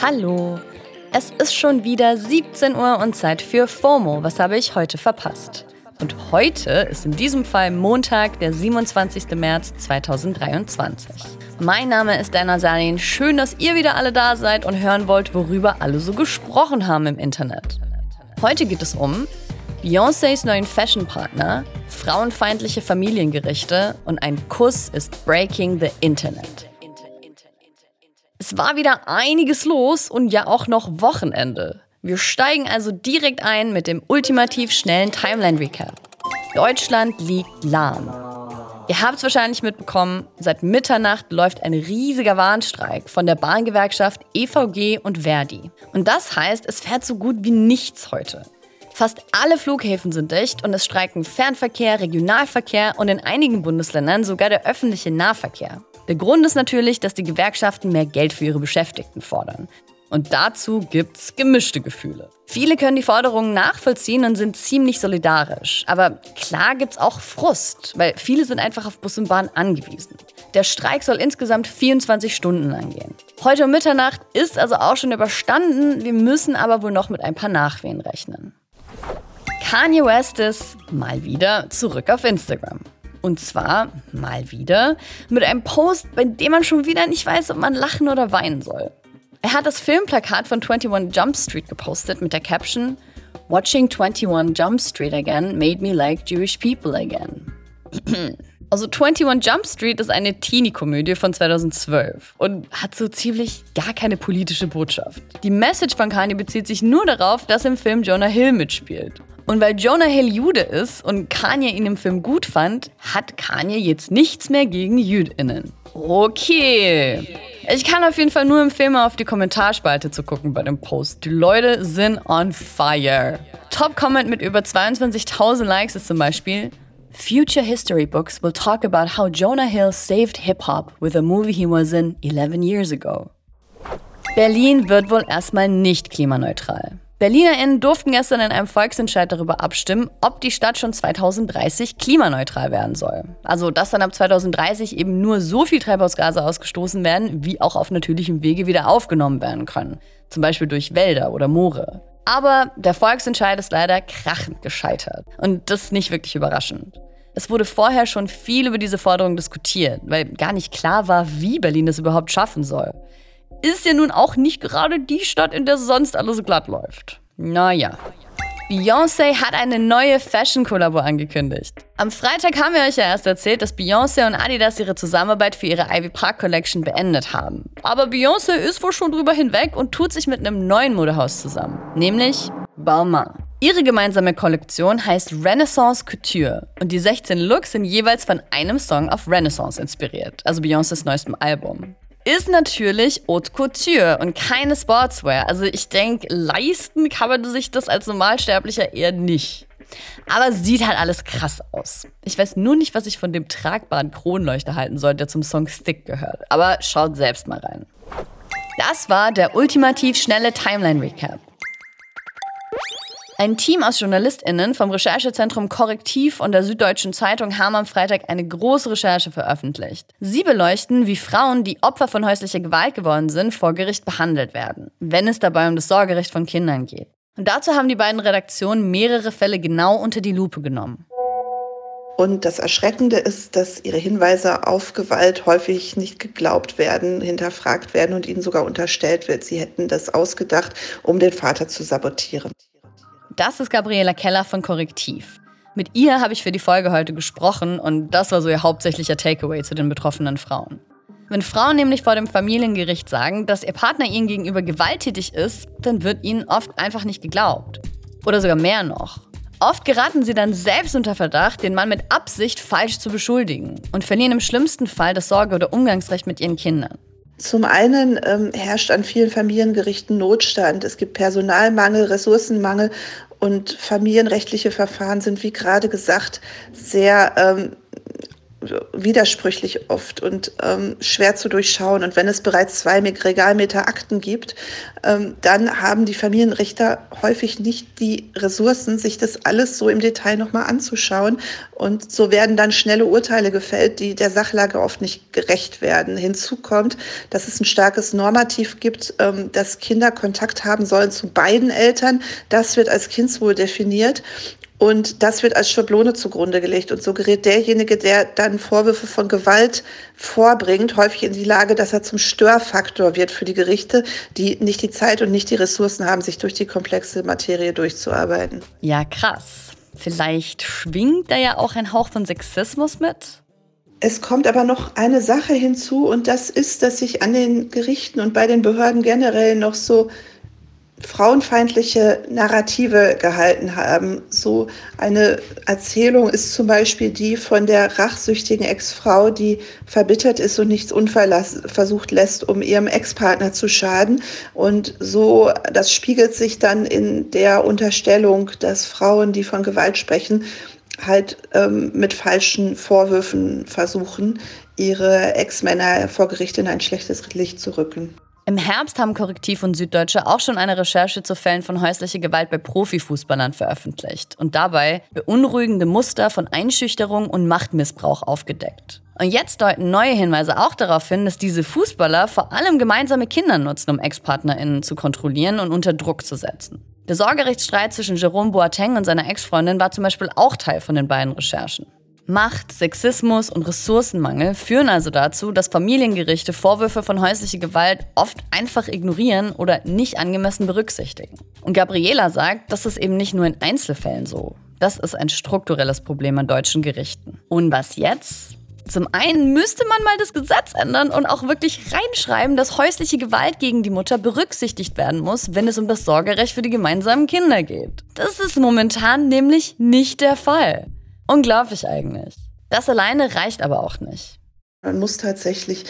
Hallo. Es ist schon wieder 17 Uhr und Zeit für FOMO. Was habe ich heute verpasst? Und heute ist in diesem Fall Montag, der 27. März 2023. Mein Name ist Dana Salin. Schön, dass ihr wieder alle da seid und hören wollt, worüber alle so gesprochen haben im Internet. Heute geht es um Beyoncés neuen Fashion-Partner, frauenfeindliche Familiengerichte und ein Kuss ist Breaking the Internet. Es war wieder einiges los und ja auch noch Wochenende. Wir steigen also direkt ein mit dem ultimativ schnellen Timeline-Recap. Deutschland liegt lahm. Ihr habt es wahrscheinlich mitbekommen, seit Mitternacht läuft ein riesiger Warnstreik von der Bahngewerkschaft EVG und Verdi. Und das heißt, es fährt so gut wie nichts heute. Fast alle Flughäfen sind dicht und es streiken Fernverkehr, Regionalverkehr und in einigen Bundesländern sogar der öffentliche Nahverkehr. Der Grund ist natürlich, dass die Gewerkschaften mehr Geld für ihre Beschäftigten fordern. Und dazu gibt's gemischte Gefühle. Viele können die Forderungen nachvollziehen und sind ziemlich solidarisch. Aber klar gibt's auch Frust, weil viele sind einfach auf Bus und Bahn angewiesen. Der Streik soll insgesamt 24 Stunden lang gehen. Heute um Mitternacht ist also auch schon überstanden. Wir müssen aber wohl noch mit ein paar Nachwehen rechnen. Kanye West ist mal wieder zurück auf Instagram. Und zwar mal wieder mit einem Post, bei dem man schon wieder nicht weiß, ob man lachen oder weinen soll. Er hat das Filmplakat von 21 Jump Street gepostet mit der Caption Watching 21 Jump Street again made me like Jewish people again. Also 21 Jump Street ist eine Teenie-Komödie von 2012 und hat so ziemlich gar keine politische Botschaft. Die Message von Kanye bezieht sich nur darauf, dass im Film Jonah Hill mitspielt. Und weil Jonah Hill Jude ist und Kanye ihn im Film gut fand, hat Kanye jetzt nichts mehr gegen JüdInnen. Okay. Ich kann auf jeden Fall nur empfehlen, mal auf die Kommentarspalte zu gucken bei dem Post. Die Leute sind on fire. Top-Comment mit über 22.000 Likes ist zum Beispiel Future history books will talk about how Jonah Hill saved hip-hop with a movie he was in 11 years ago. Berlin wird wohl erstmal nicht klimaneutral. BerlinerInnen durften gestern in einem Volksentscheid darüber abstimmen, ob die Stadt schon 2030 klimaneutral werden soll. Also, dass dann ab 2030 eben nur so viel Treibhausgase ausgestoßen werden, wie auch auf natürlichem Wege wieder aufgenommen werden können. Zum Beispiel durch Wälder oder Moore. Aber der Volksentscheid ist leider krachend gescheitert. Und das ist nicht wirklich überraschend. Es wurde vorher schon viel über diese Forderung diskutiert, weil gar nicht klar war, wie Berlin das überhaupt schaffen soll ist ja nun auch nicht gerade die Stadt, in der sonst alles glatt läuft. Naja. Beyoncé hat eine neue Fashion-Kollabo angekündigt. Am Freitag haben wir euch ja erst erzählt, dass Beyoncé und Adidas ihre Zusammenarbeit für ihre Ivy Park Collection beendet haben. Aber Beyoncé ist wohl schon drüber hinweg und tut sich mit einem neuen Modehaus zusammen, nämlich Balmain. Ihre gemeinsame Kollektion heißt Renaissance Couture und die 16 Looks sind jeweils von einem Song auf Renaissance inspiriert, also Beyoncés neuestem Album ist natürlich Haute Couture und keine Sportswear. Also ich denke, leisten kann man sich das als Normalsterblicher eher nicht. Aber sieht halt alles krass aus. Ich weiß nur nicht, was ich von dem tragbaren Kronleuchter halten soll, der zum Song Thick gehört. Aber schaut selbst mal rein. Das war der ultimativ schnelle Timeline-Recap. Ein Team aus JournalistInnen vom Recherchezentrum Korrektiv und der Süddeutschen Zeitung haben am Freitag eine große Recherche veröffentlicht. Sie beleuchten, wie Frauen, die Opfer von häuslicher Gewalt geworden sind, vor Gericht behandelt werden, wenn es dabei um das Sorgerecht von Kindern geht. Und dazu haben die beiden Redaktionen mehrere Fälle genau unter die Lupe genommen. Und das Erschreckende ist, dass ihre Hinweise auf Gewalt häufig nicht geglaubt werden, hinterfragt werden und ihnen sogar unterstellt wird, sie hätten das ausgedacht, um den Vater zu sabotieren. Das ist Gabriela Keller von Korrektiv. Mit ihr habe ich für die Folge heute gesprochen und das war so ihr hauptsächlicher Takeaway zu den betroffenen Frauen. Wenn Frauen nämlich vor dem Familiengericht sagen, dass ihr Partner ihnen gegenüber gewalttätig ist, dann wird ihnen oft einfach nicht geglaubt. Oder sogar mehr noch. Oft geraten sie dann selbst unter Verdacht, den Mann mit Absicht falsch zu beschuldigen und verlieren im schlimmsten Fall das Sorge- oder Umgangsrecht mit ihren Kindern. Zum einen ähm, herrscht an vielen Familiengerichten Notstand. Es gibt Personalmangel, Ressourcenmangel und familienrechtliche Verfahren sind, wie gerade gesagt, sehr ähm, widersprüchlich oft und ähm, schwer zu durchschauen. Und wenn es bereits zwei Regalmeter Akten gibt, ähm, dann haben die Familienrichter häufig nicht die Ressourcen, sich das alles so im Detail nochmal anzuschauen. Und so werden dann schnelle Urteile gefällt, die der Sachlage oft nicht gerecht werden. Hinzu kommt, dass es ein starkes Normativ gibt, ähm, dass Kinder Kontakt haben sollen zu beiden Eltern. Das wird als Kindswohl definiert. Und das wird als Schablone zugrunde gelegt. Und so gerät derjenige, der dann Vorwürfe von Gewalt vorbringt, häufig in die Lage, dass er zum Störfaktor wird für die Gerichte, die nicht die Zeit und nicht die Ressourcen haben, sich durch die komplexe Materie durchzuarbeiten. Ja, krass. Vielleicht schwingt da ja auch ein Hauch von Sexismus mit? Es kommt aber noch eine Sache hinzu und das ist, dass sich an den Gerichten und bei den Behörden generell noch so frauenfeindliche Narrative gehalten haben. So eine Erzählung ist zum Beispiel die von der rachsüchtigen Ex-Frau, die verbittert ist und nichts unversucht lässt, um ihrem Ex-Partner zu schaden. Und so, das spiegelt sich dann in der Unterstellung, dass Frauen, die von Gewalt sprechen, halt ähm, mit falschen Vorwürfen versuchen, ihre Ex-Männer vor Gericht in ein schlechtes Licht zu rücken. Im Herbst haben Korrektiv und Süddeutsche auch schon eine Recherche zu Fällen von häuslicher Gewalt bei Profifußballern veröffentlicht und dabei beunruhigende Muster von Einschüchterung und Machtmissbrauch aufgedeckt. Und jetzt deuten neue Hinweise auch darauf hin, dass diese Fußballer vor allem gemeinsame Kinder nutzen, um Ex-PartnerInnen zu kontrollieren und unter Druck zu setzen. Der Sorgerechtsstreit zwischen Jerome Boateng und seiner Ex-Freundin war zum Beispiel auch Teil von den beiden Recherchen. Macht, Sexismus und Ressourcenmangel führen also dazu, dass Familiengerichte Vorwürfe von häuslicher Gewalt oft einfach ignorieren oder nicht angemessen berücksichtigen. Und Gabriela sagt, das ist eben nicht nur in Einzelfällen so. Das ist ein strukturelles Problem an deutschen Gerichten. Und was jetzt? Zum einen müsste man mal das Gesetz ändern und auch wirklich reinschreiben, dass häusliche Gewalt gegen die Mutter berücksichtigt werden muss, wenn es um das Sorgerecht für die gemeinsamen Kinder geht. Das ist momentan nämlich nicht der Fall. Unglaublich eigentlich. Das alleine reicht aber auch nicht. Man muss tatsächlich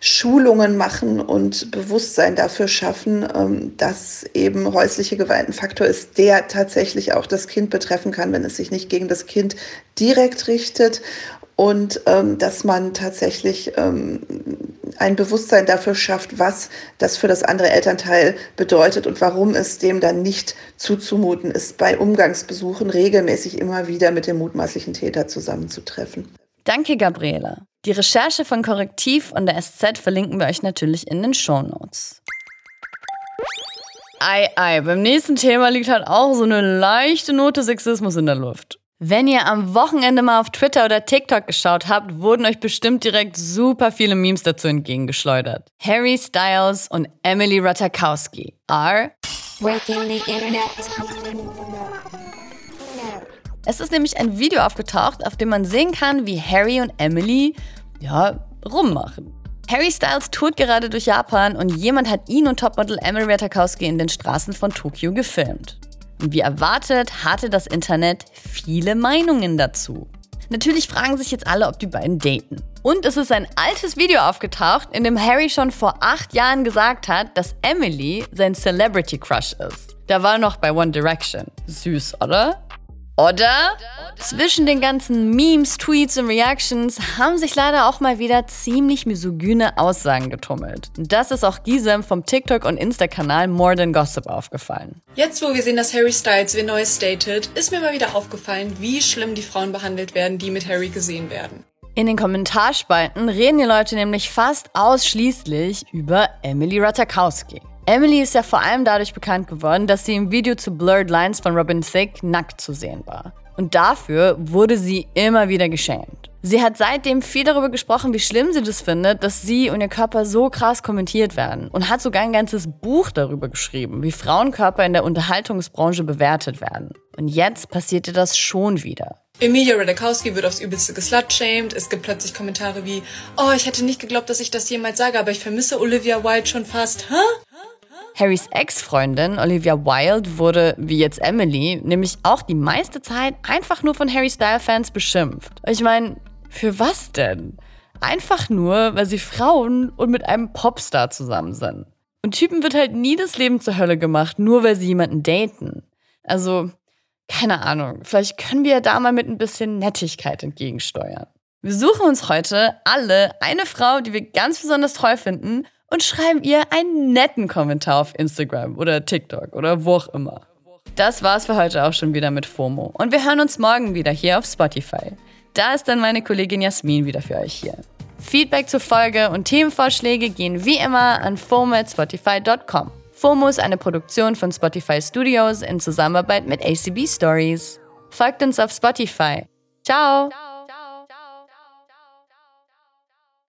Schulungen machen und Bewusstsein dafür schaffen, ähm, dass eben häusliche Gewalt ein Faktor ist, der tatsächlich auch das Kind betreffen kann, wenn es sich nicht gegen das Kind direkt richtet und ähm, dass man tatsächlich ähm, ein Bewusstsein dafür schafft, was das für das andere Elternteil bedeutet und warum es dem dann nicht zuzumuten ist, bei Umgangsbesuchen regelmäßig immer wieder mit dem mutmaßlichen Täter zusammenzutreffen. Danke, Gabriela. Die Recherche von Korrektiv und der SZ verlinken wir euch natürlich in den Show Notes. Ei, ei, beim nächsten Thema liegt halt auch so eine leichte Note Sexismus in der Luft. Wenn ihr am Wochenende mal auf Twitter oder TikTok geschaut habt, wurden euch bestimmt direkt super viele Memes dazu entgegengeschleudert. Harry Styles und Emily Ratajkowski are Breaking the Internet. Es ist nämlich ein Video aufgetaucht, auf dem man sehen kann, wie Harry und Emily, ja, rummachen. Harry Styles tourt gerade durch Japan und jemand hat ihn und Topmodel Emily Ratajkowski in den Straßen von Tokio gefilmt. Und wie erwartet, hatte das Internet viele Meinungen dazu. Natürlich fragen sich jetzt alle, ob die beiden daten. Und es ist ein altes Video aufgetaucht, in dem Harry schon vor acht Jahren gesagt hat, dass Emily sein Celebrity Crush ist. Da war noch bei One Direction. Süß, oder? Oder? Zwischen den ganzen Memes, Tweets und Reactions haben sich leider auch mal wieder ziemlich misogyne Aussagen getummelt. Das ist auch diesem vom TikTok- und Insta-Kanal More Than Gossip aufgefallen. Jetzt, wo wir sehen, dass Harry Styles wie Neues datet, ist mir mal wieder aufgefallen, wie schlimm die Frauen behandelt werden, die mit Harry gesehen werden. In den Kommentarspalten reden die Leute nämlich fast ausschließlich über Emily Ratajkowski. Emily ist ja vor allem dadurch bekannt geworden, dass sie im Video zu Blurred Lines von Robin Thicke nackt zu sehen war. Und dafür wurde sie immer wieder geschämt. Sie hat seitdem viel darüber gesprochen, wie schlimm sie das findet, dass sie und ihr Körper so krass kommentiert werden. Und hat sogar ein ganzes Buch darüber geschrieben, wie Frauenkörper in der Unterhaltungsbranche bewertet werden. Und jetzt passiert ihr das schon wieder. Emilia Radakowski wird aufs Übelste geslutshamed. Es gibt plötzlich Kommentare wie, oh, ich hätte nicht geglaubt, dass ich das jemals sage, aber ich vermisse Olivia Wilde schon fast. Hä? Harrys Ex-Freundin Olivia Wilde wurde, wie jetzt Emily, nämlich auch die meiste Zeit einfach nur von Harry Style-Fans beschimpft. Ich meine, für was denn? Einfach nur, weil sie Frauen und mit einem Popstar zusammen sind. Und Typen wird halt nie das Leben zur Hölle gemacht, nur weil sie jemanden daten. Also, keine Ahnung, vielleicht können wir da mal mit ein bisschen Nettigkeit entgegensteuern. Wir suchen uns heute alle eine Frau, die wir ganz besonders toll finden und schreiben ihr einen netten Kommentar auf Instagram oder TikTok oder wo auch immer. Das war's für heute auch schon wieder mit FOMO und wir hören uns morgen wieder hier auf Spotify. Da ist dann meine Kollegin Jasmin wieder für euch hier. Feedback zur Folge und Themenvorschläge gehen wie immer an fomo@spotify.com. FOMO ist eine Produktion von Spotify Studios in Zusammenarbeit mit ACB Stories. Folgt uns auf Spotify. Ciao. Ciao.